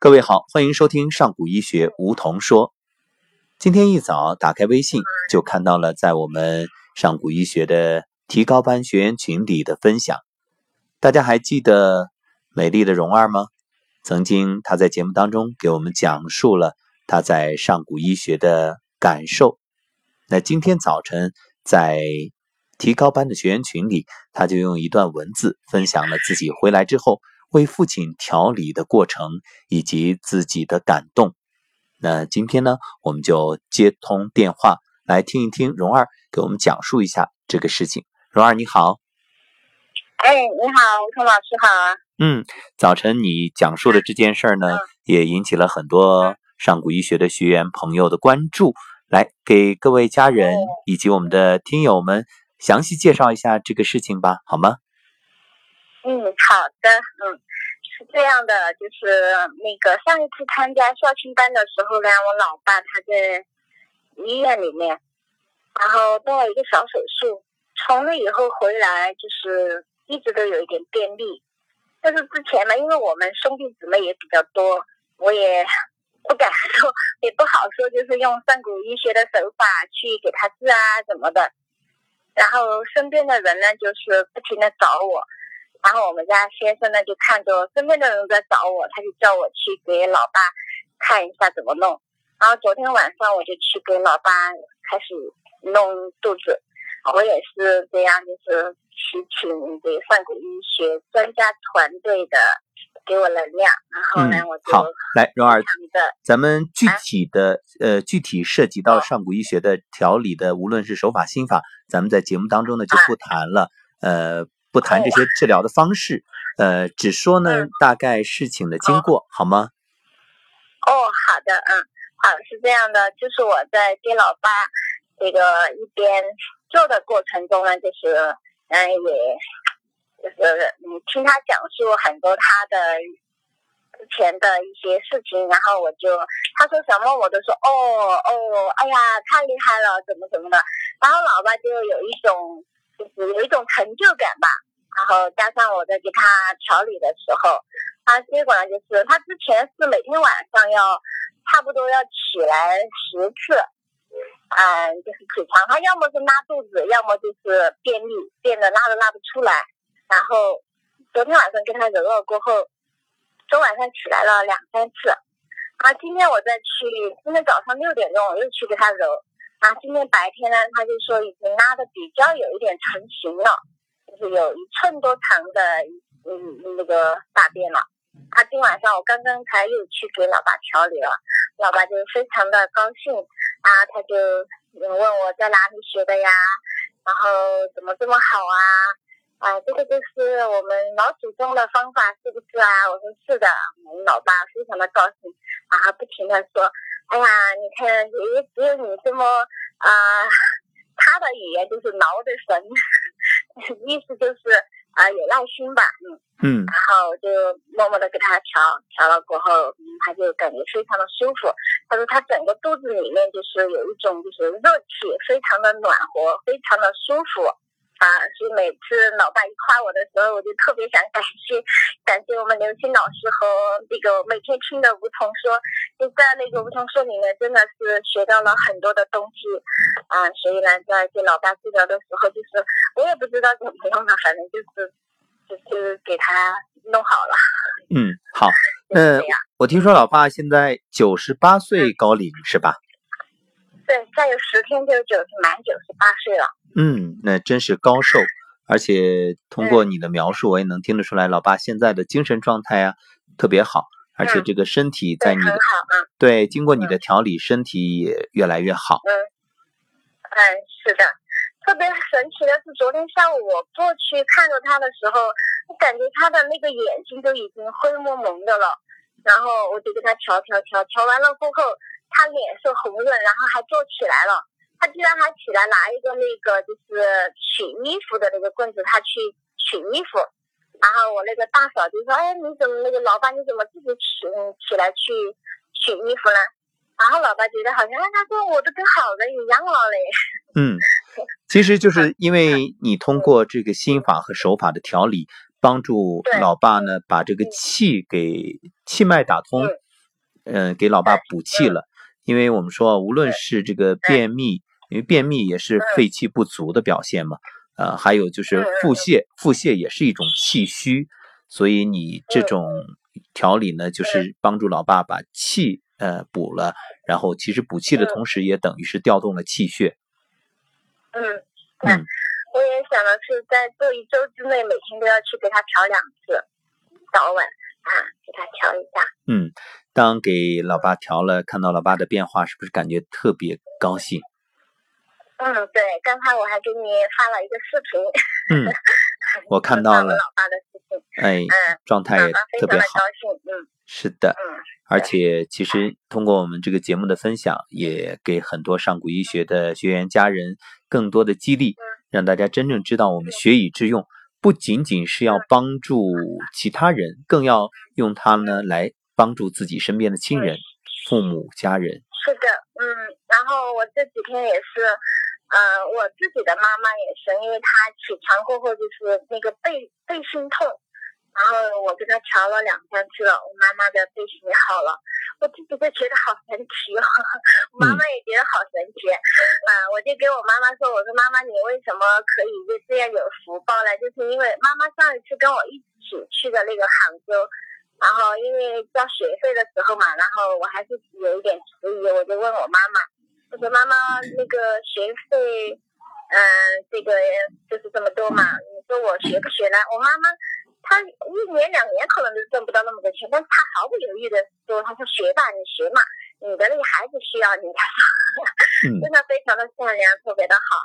各位好，欢迎收听上古医学梧桐说。今天一早打开微信，就看到了在我们上古医学的提高班学员群里的分享。大家还记得美丽的蓉儿吗？曾经她在节目当中给我们讲述了她在上古医学的感受。那今天早晨在提高班的学员群里，她就用一段文字分享了自己回来之后。为父亲调理的过程以及自己的感动，那今天呢，我们就接通电话来听一听蓉儿给我们讲述一下这个事情。蓉儿你好，哎，你好，吴老师好啊。嗯，早晨你讲述的这件事儿呢，也引起了很多上古医学的学员朋友的关注。来，给各位家人以及我们的听友们详细介绍一下这个事情吧，好吗？嗯，好的，嗯，是这样的，就是那个上一次参加校庆班的时候呢，我老爸他在医院里面，然后动了一个小手术，从那以后回来就是一直都有一点便秘，但是之前呢，因为我们兄弟姊妹也比较多，我也不敢说，也不好说，就是用上古医学的手法去给他治啊怎么的，然后身边的人呢，就是不停的找我。然后我们家先生呢就看着身边的人在找我，他就叫我去给老爸看一下怎么弄。然后昨天晚上我就去给老爸开始弄肚子，我也是这样，就是去请这上古医学专家团队的给我能量。然后呢，我就好来蓉儿，咱们具体的呃具体涉及到上古医学的调理的，无论是手法心法，咱们在节目当中呢就不谈了。呃。不谈这些治疗的方式，呃，只说呢大概事情的经过，好吗？哦，好的，嗯，好，是这样的，就是我在接老爸这个一边做的过程中呢，就是，嗯，也，就是嗯，听他讲述很多他的之前的一些事情，然后我就他说什么我都说哦哦，哎呀，太厉害了，怎么怎么的，然后老爸就有一种。就是有一种成就感吧，然后加上我在给他调理的时候，他结果呢就是他之前是每天晚上要差不多要起来十次，嗯，就是起床，他要么是拉肚子，要么就是便秘，便的拉都拉不出来。然后昨天晚上给他揉了过后，昨晚上起来了两三次，啊，今天我再去，今天早上六点钟我又去给他揉。啊，今天白天呢，他就说已经拉的比较有一点成型了，就是有一寸多长的嗯那个大便了。他今晚上我刚刚才又去给老爸调理了，老爸就非常的高兴啊，他就问我在哪里学的呀，然后怎么这么好啊？啊，这个就是我们老祖宗的方法是不是啊？我说是的，我们老爸非常的高兴啊，不停的说。哎呀，你看，也只有你这么啊，他的语言就是挠的神，意思就是啊有耐心吧，嗯嗯，然后就默默的给他调调了过后，他就感觉非常的舒服。他说他整个肚子里面就是有一种就是热气，非常的暖和，非常的舒服。啊，所以每次老爸一夸我的时候，我就特别想感谢，感谢我们刘星老师和那个每天听的梧桐说，就在那个梧桐说里面，真的是学到了很多的东西啊。所以呢，在给老爸治疗的时候，就是我也不知道怎么弄了，反正就是就是给他弄好了。嗯，好。那，我听说老爸现在九十八岁高龄是吧？对，再有十天就九十满九十八岁了。嗯，那真是高寿，而且通过你的描述，我也能听得出来，老爸现在的精神状态啊特别好，而且这个身体在你的对经过你的调理，身体也越来越好。嗯，嗯，是的，特别神奇的是，昨天下午我过去看到他的时候，我感觉他的那个眼睛都已经灰蒙蒙的了，然后我就给他调调调调完了过后，他脸色红润，然后还坐起来了。他居然还起来拿一个那个就是取衣服的那个棍子，他去取衣服，然后我那个大嫂就说：“哎，你怎么那个老爸你怎么自己起起来去取衣服呢？”然后老爸觉得好像他说我都跟好人一样了嘞。嗯，其实就是 因为你通过这个心法和手法的调理，帮助老爸呢把这个气给气脉打通，嗯，给老爸补气了。因为我们说，无论是这个便秘，因为便秘也是肺气不足的表现嘛，呃，还有就是腹泻，腹泻也是一种气虚，所以你这种调理呢，就是帮助老爸把气呃补了，然后其实补气的同时，也等于是调动了气血。嗯，嗯，我也想的是在这一周之内，每天都要去给他调两次，早晚啊，给他调一下。嗯。当给老爸调了，看到老爸的变化，是不是感觉特别高兴？嗯，对，刚才我还给你发了一个视频。嗯，我看到了。老爸的视频。哎，状态也特别好。高兴，嗯。是的。嗯。而且，其实通过我们这个节目的分享，也给很多上古医学的学员家人更多的激励，让大家真正知道我们学以致用，不仅仅是要帮助其他人，更要用它呢来。帮助自己身边的亲人、父母、家人。是的，嗯，然后我这几天也是，呃，我自己的妈妈也是，因为她起床过后就是那个背背心痛，然后我跟她调了两三次了，我妈妈的背心也好了，我自己都觉得好神奇哦，妈妈也觉得好神奇，嗯，我就给我妈妈说，我说妈妈你为什么可以就这样有福报呢？就是因为妈妈上一次跟我一起去的那个杭州。然后因为交学费的时候嘛，然后我还是有一点迟疑，我就问我妈妈，我说妈妈那个学费，嗯，这个就是这么多嘛，你说我学不学呢？我妈妈她一年两年可能都挣不到那么多钱，但是她毫不犹豫的说，她说学吧，你学嘛，你的那个孩子需要你，她说，真的非常的善良，特别的好。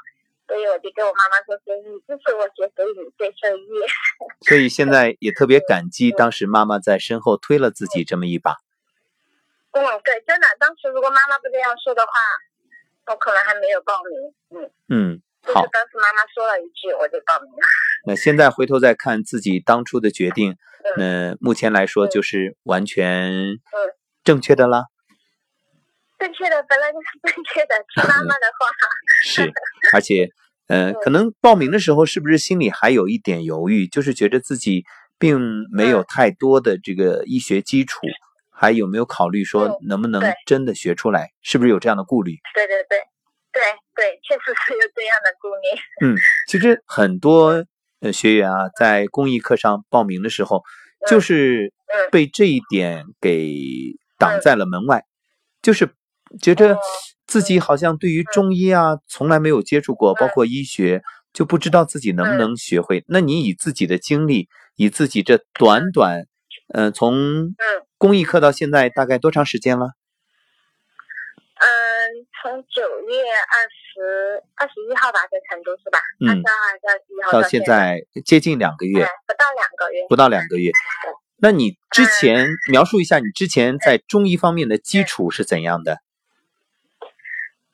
所以我就跟我妈妈说：“所以你支持我学，所以你最受益。”所以现在也特别感激当时妈妈在身后推了自己这么一把。嗯，对，真的，当时如果妈妈不这样说的话，我可能还没有报名。嗯嗯，好。当时妈妈说了一句，我就报名了。那现在回头再看自己当初的决定，嗯，目前来说就是完全正确的啦。正确的本来就是正确的，听妈妈的话。是，而且，呃，可能报名的时候是不是心里还有一点犹豫，就是觉得自己并没有太多的这个医学基础，还有没有考虑说能不能真的学出来？是不是有这样的顾虑？对对对，对对，确实是有这样的顾虑。嗯，其实很多呃学员啊，在公益课上报名的时候，就是被这一点给挡在了门外，就是。觉着自己好像对于中医啊从来没有接触过，包括医学，就不知道自己能不能学会。那你以自己的经历，以自己这短短，呃，从公益课到现在大概多长时间了？嗯，从九月二十二十一号吧，在成都是吧？嗯，二十二、二十一号到现在接近两个月，不到两个月，不到两个月。那你之前描述一下你之前在中医方面的基础是怎样的？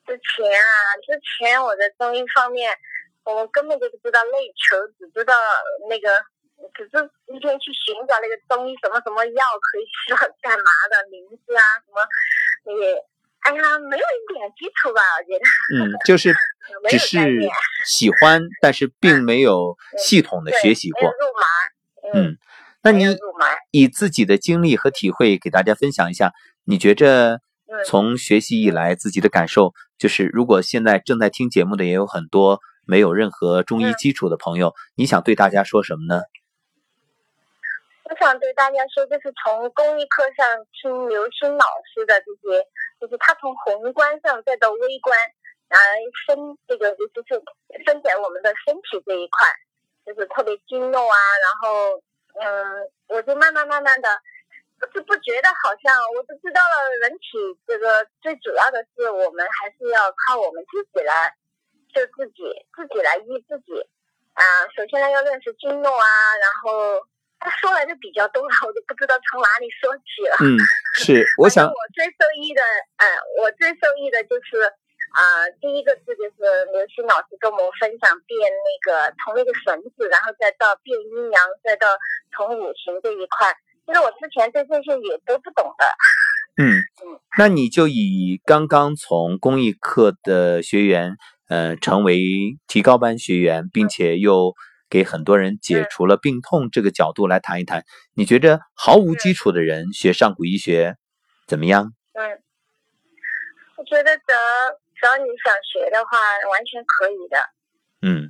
之前啊，之前我在中医方面，我根本就不知道内求，只知道那个，只是一天去寻找那个中医什么什么药可以吃 干嘛的名字啊，什么也，哎呀，没有一点基础吧，我觉得。嗯，就是只是喜欢，但是并没有系统的学习过。入门。嗯，那你以自己的经历和体会给大家分享一下，你觉着？从学习以来，自己的感受就是，如果现在正在听节目的也有很多没有任何中医基础的朋友，你想对大家说什么呢？我想对大家说，就是从公益课上听刘星老师的这些，就是他从宏观上再到微观，来分这个就是分解我们的身体这一块，就是特别经络啊，然后嗯，我就慢慢慢慢的。就不觉得好像，我就知道了。人体这个最主要的是，我们还是要靠我们自己来就自己，自己来医自己。啊，首先呢要认识经络啊，然后他说来就比较多了，我就不知道从哪里说起了。嗯，是，我想我最受益的，嗯，我最受益的就是啊，第一个字就是刘星老师跟我们分享变那个从那个绳子，然后再到变阴阳，再到从五行这一块。其实我之前对这些也都不懂的。嗯嗯，那你就以刚刚从公益课的学员，呃，成为提高班学员，并且又给很多人解除了病痛这个角度来谈一谈。你觉着毫无基础的人学上古医学，怎么样？嗯，我觉得只要只要你想学的话，完全可以的。嗯。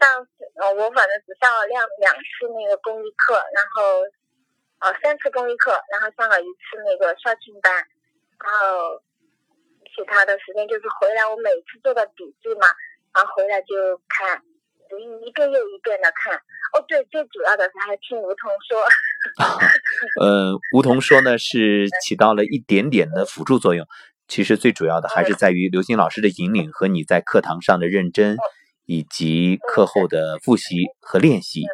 上呃，我反正只上了两两次那个公益课，然后呃三次公益课，然后上了一次那个校庆班，然后其他的时间就是回来，我每次做的笔记嘛，然后回来就看，一遍又一遍的看。哦，对，最主要的是还听梧桐说。呃，梧桐说呢是起到了一点点的辅助作用，其实最主要的还是在于刘星老师的引领和你在课堂上的认真。以及课后的复习和练习，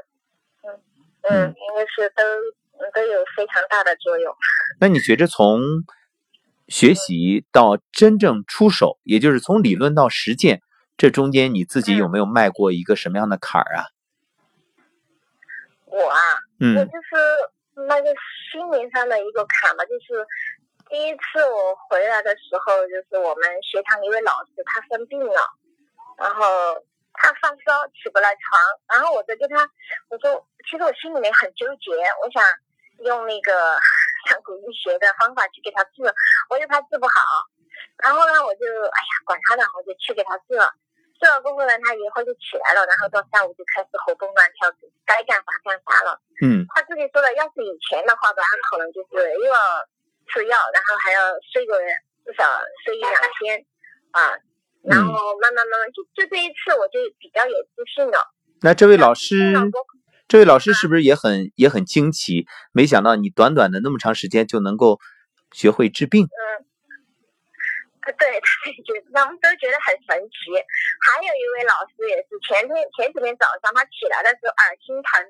嗯嗯，应该是都都有非常大的作用。那你觉着从学习到真正出手，也就是从理论到实践，这中间你自己有没有迈过一个什么样的坎儿啊？我啊，嗯，我就是那个心灵上的一个坎吧，就是第一次我回来的时候，就是我们学堂一位老师他生病了，然后。他发烧起不来床，然后我就跟他我说，其实我心里面很纠结，我想用那个上古医学的方法去给他治，我又怕治不好，然后呢，我就哎呀管他呢，我就去给他治了。治了过后呢，他一会儿就起来了，然后到下午就开始活蹦乱跳，该干啥干啥了。嗯。他自己说的，要是以前的话吧，他可能就是又要吃药，然后还要睡个至少睡一两天啊。然后慢慢慢慢，就就这一次，我就比较有自信了。那这位老师，这位老师是不是也很也很惊奇？没想到你短短的那么长时间就能够学会治病。嗯，对，觉他们都觉得很神奇。还有一位老师也是，前天前几天早上他起来的时候耳心疼，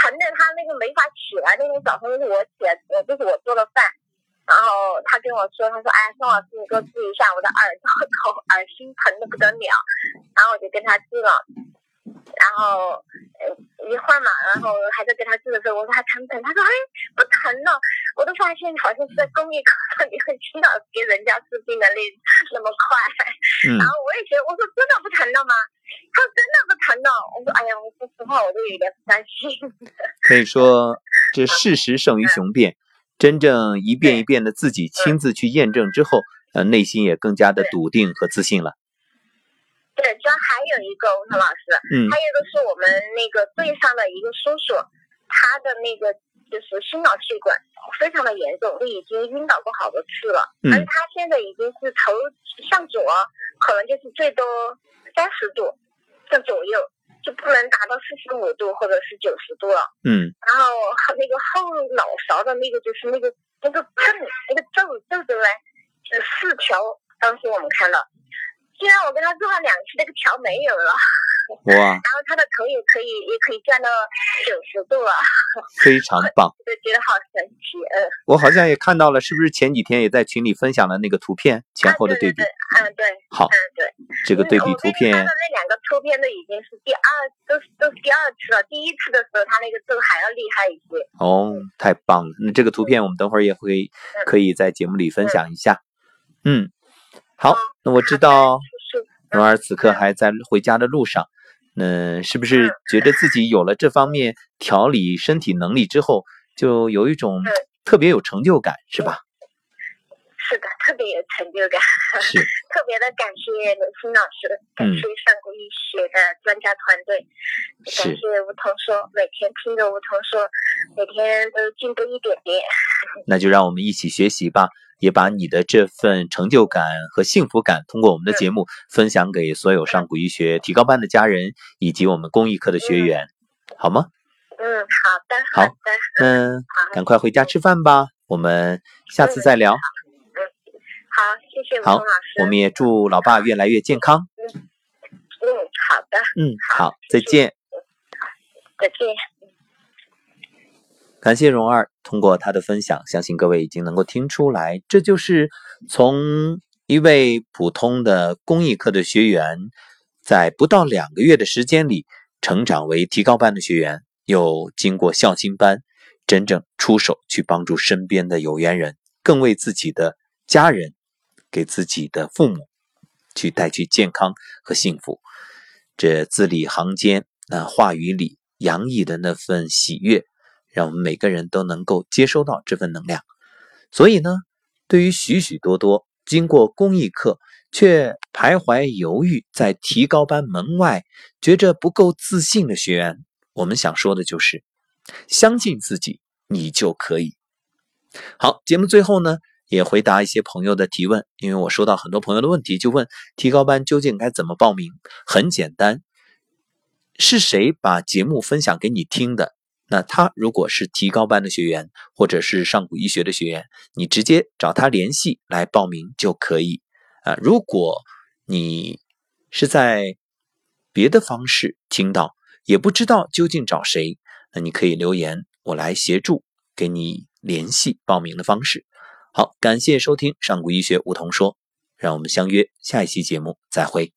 疼的他那个没法起来。那天早上是我起来，呃，就是我做的饭。然后他跟我说，他说：“哎，宋老师，你给我治一下我的耳朵头，耳心疼的不得了。”然后我就跟他治了。然后一会儿嘛，然后还在给他治的时候，我说还疼不疼？他说：“哎，不疼了。”我都发现好像是在公益课上你会听到给人家治病的那那么快。然后我也觉得，我说真的不疼了吗？他说真的不疼了。我说：“哎呀，我说实话，我都有点不担心。”可以说，这事实胜于雄辩。真正一遍一遍的自己亲自去验证之后，呃，内心也更加的笃定和自信了。对，主要还有一个吴涛老师，嗯，还有一个是我们那个队上的一个叔叔，他的那个就是心脑血管非常的严重，就已经晕倒过好多次了，嗯，而他现在已经是头向左，可能就是最多三十度这左右。就不能达到四十五度或者是九十度了。嗯。然后那个后脑勺的那个就是那个那个皱那个皱皱的嘞，是四条。当时我们看到，虽然我跟他做了两次，那个条没有了。哇！然后他的头也可以，也可以转到九十度啊，非常棒。就觉得好神奇，嗯。我好像也看到了，是不是前几天也在群里分享了那个图片前后的对比？嗯，对。好，嗯，对。这个对比图片。的那两个图片都已经是第二，都是都是第二次了。第一次的时候，他那个震还要厉害一些。哦，太棒了！那这个图片我们等会儿也会可以在节目里分享一下。嗯，好，那我知道蓉儿此刻还在回家的路上。嗯，是不是觉得自己有了这方面调理身体能力之后，就有一种特别有成就感，是吧？是的，特别有成就感。是。特别的感谢刘星老师，感谢上古医学的专家团队，感谢梧桐说，每天听着梧桐说，每天都进步一点点。那就让我们一起学习吧。也把你的这份成就感和幸福感，通过我们的节目分享给所有上古医学提高班的家人以及我们公益课的学员，好吗？嗯，好的，好的，嗯，赶快回家吃饭吧，我们下次再聊。嗯，好，谢谢吴老师。我们也祝老爸越来越健康。嗯，嗯，好的。嗯，好，再见。再见。感谢蓉儿通过她的分享，相信各位已经能够听出来，这就是从一位普通的公益课的学员，在不到两个月的时间里，成长为提高班的学员，又经过孝心班，真正出手去帮助身边的有缘人，更为自己的家人，给自己的父母，去带去健康和幸福。这字里行间，那话语里洋溢的那份喜悦。让我们每个人都能够接收到这份能量，所以呢，对。于许许多多经过公益课却徘徊犹豫在提高班门外，觉着不够自信的学员，我们想说的就是：相信自己，你就可以。好，节目最后呢，也回答一些朋友的提问，因为我收到很多朋友的问题，就问提高班究竟该怎么报名？很简单，是谁把节目分享给你听的？那他如果是提高班的学员，或者是上古医学的学员，你直接找他联系来报名就可以啊。如果你是在别的方式听到，也不知道究竟找谁，那你可以留言，我来协助给你联系报名的方式。好，感谢收听上古医学梧桐说，让我们相约下一期节目再会。